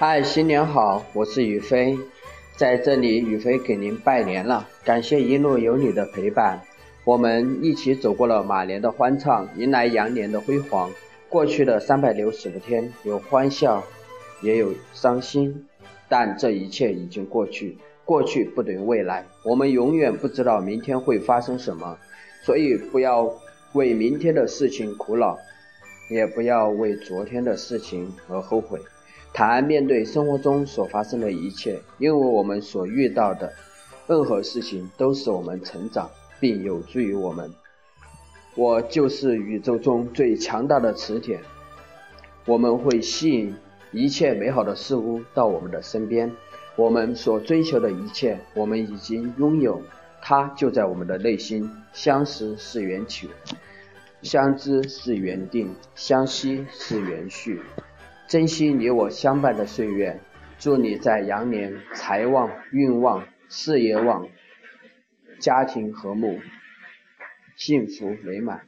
嗨，新年好，我是宇飞，在这里宇飞给您拜年了，感谢一路有你的陪伴，我们一起走过了马年的欢畅，迎来羊年的辉煌。过去的三百六十五天，有欢笑，也有伤心，但这一切已经过去，过去不等于未来，我们永远不知道明天会发生什么，所以不要为明天的事情苦恼，也不要为昨天的事情而后悔。坦然面对生活中所发生的一切，因为我们所遇到的任何事情都是我们成长，并有助于我们。我就是宇宙中最强大的磁铁，我们会吸引一切美好的事物到我们的身边。我们所追求的一切，我们已经拥有，它就在我们的内心。相识是缘起，相知是缘定，相惜是缘续。珍惜你我相伴的岁月，祝你在羊年财旺、运旺、事业旺，家庭和睦，幸福美满。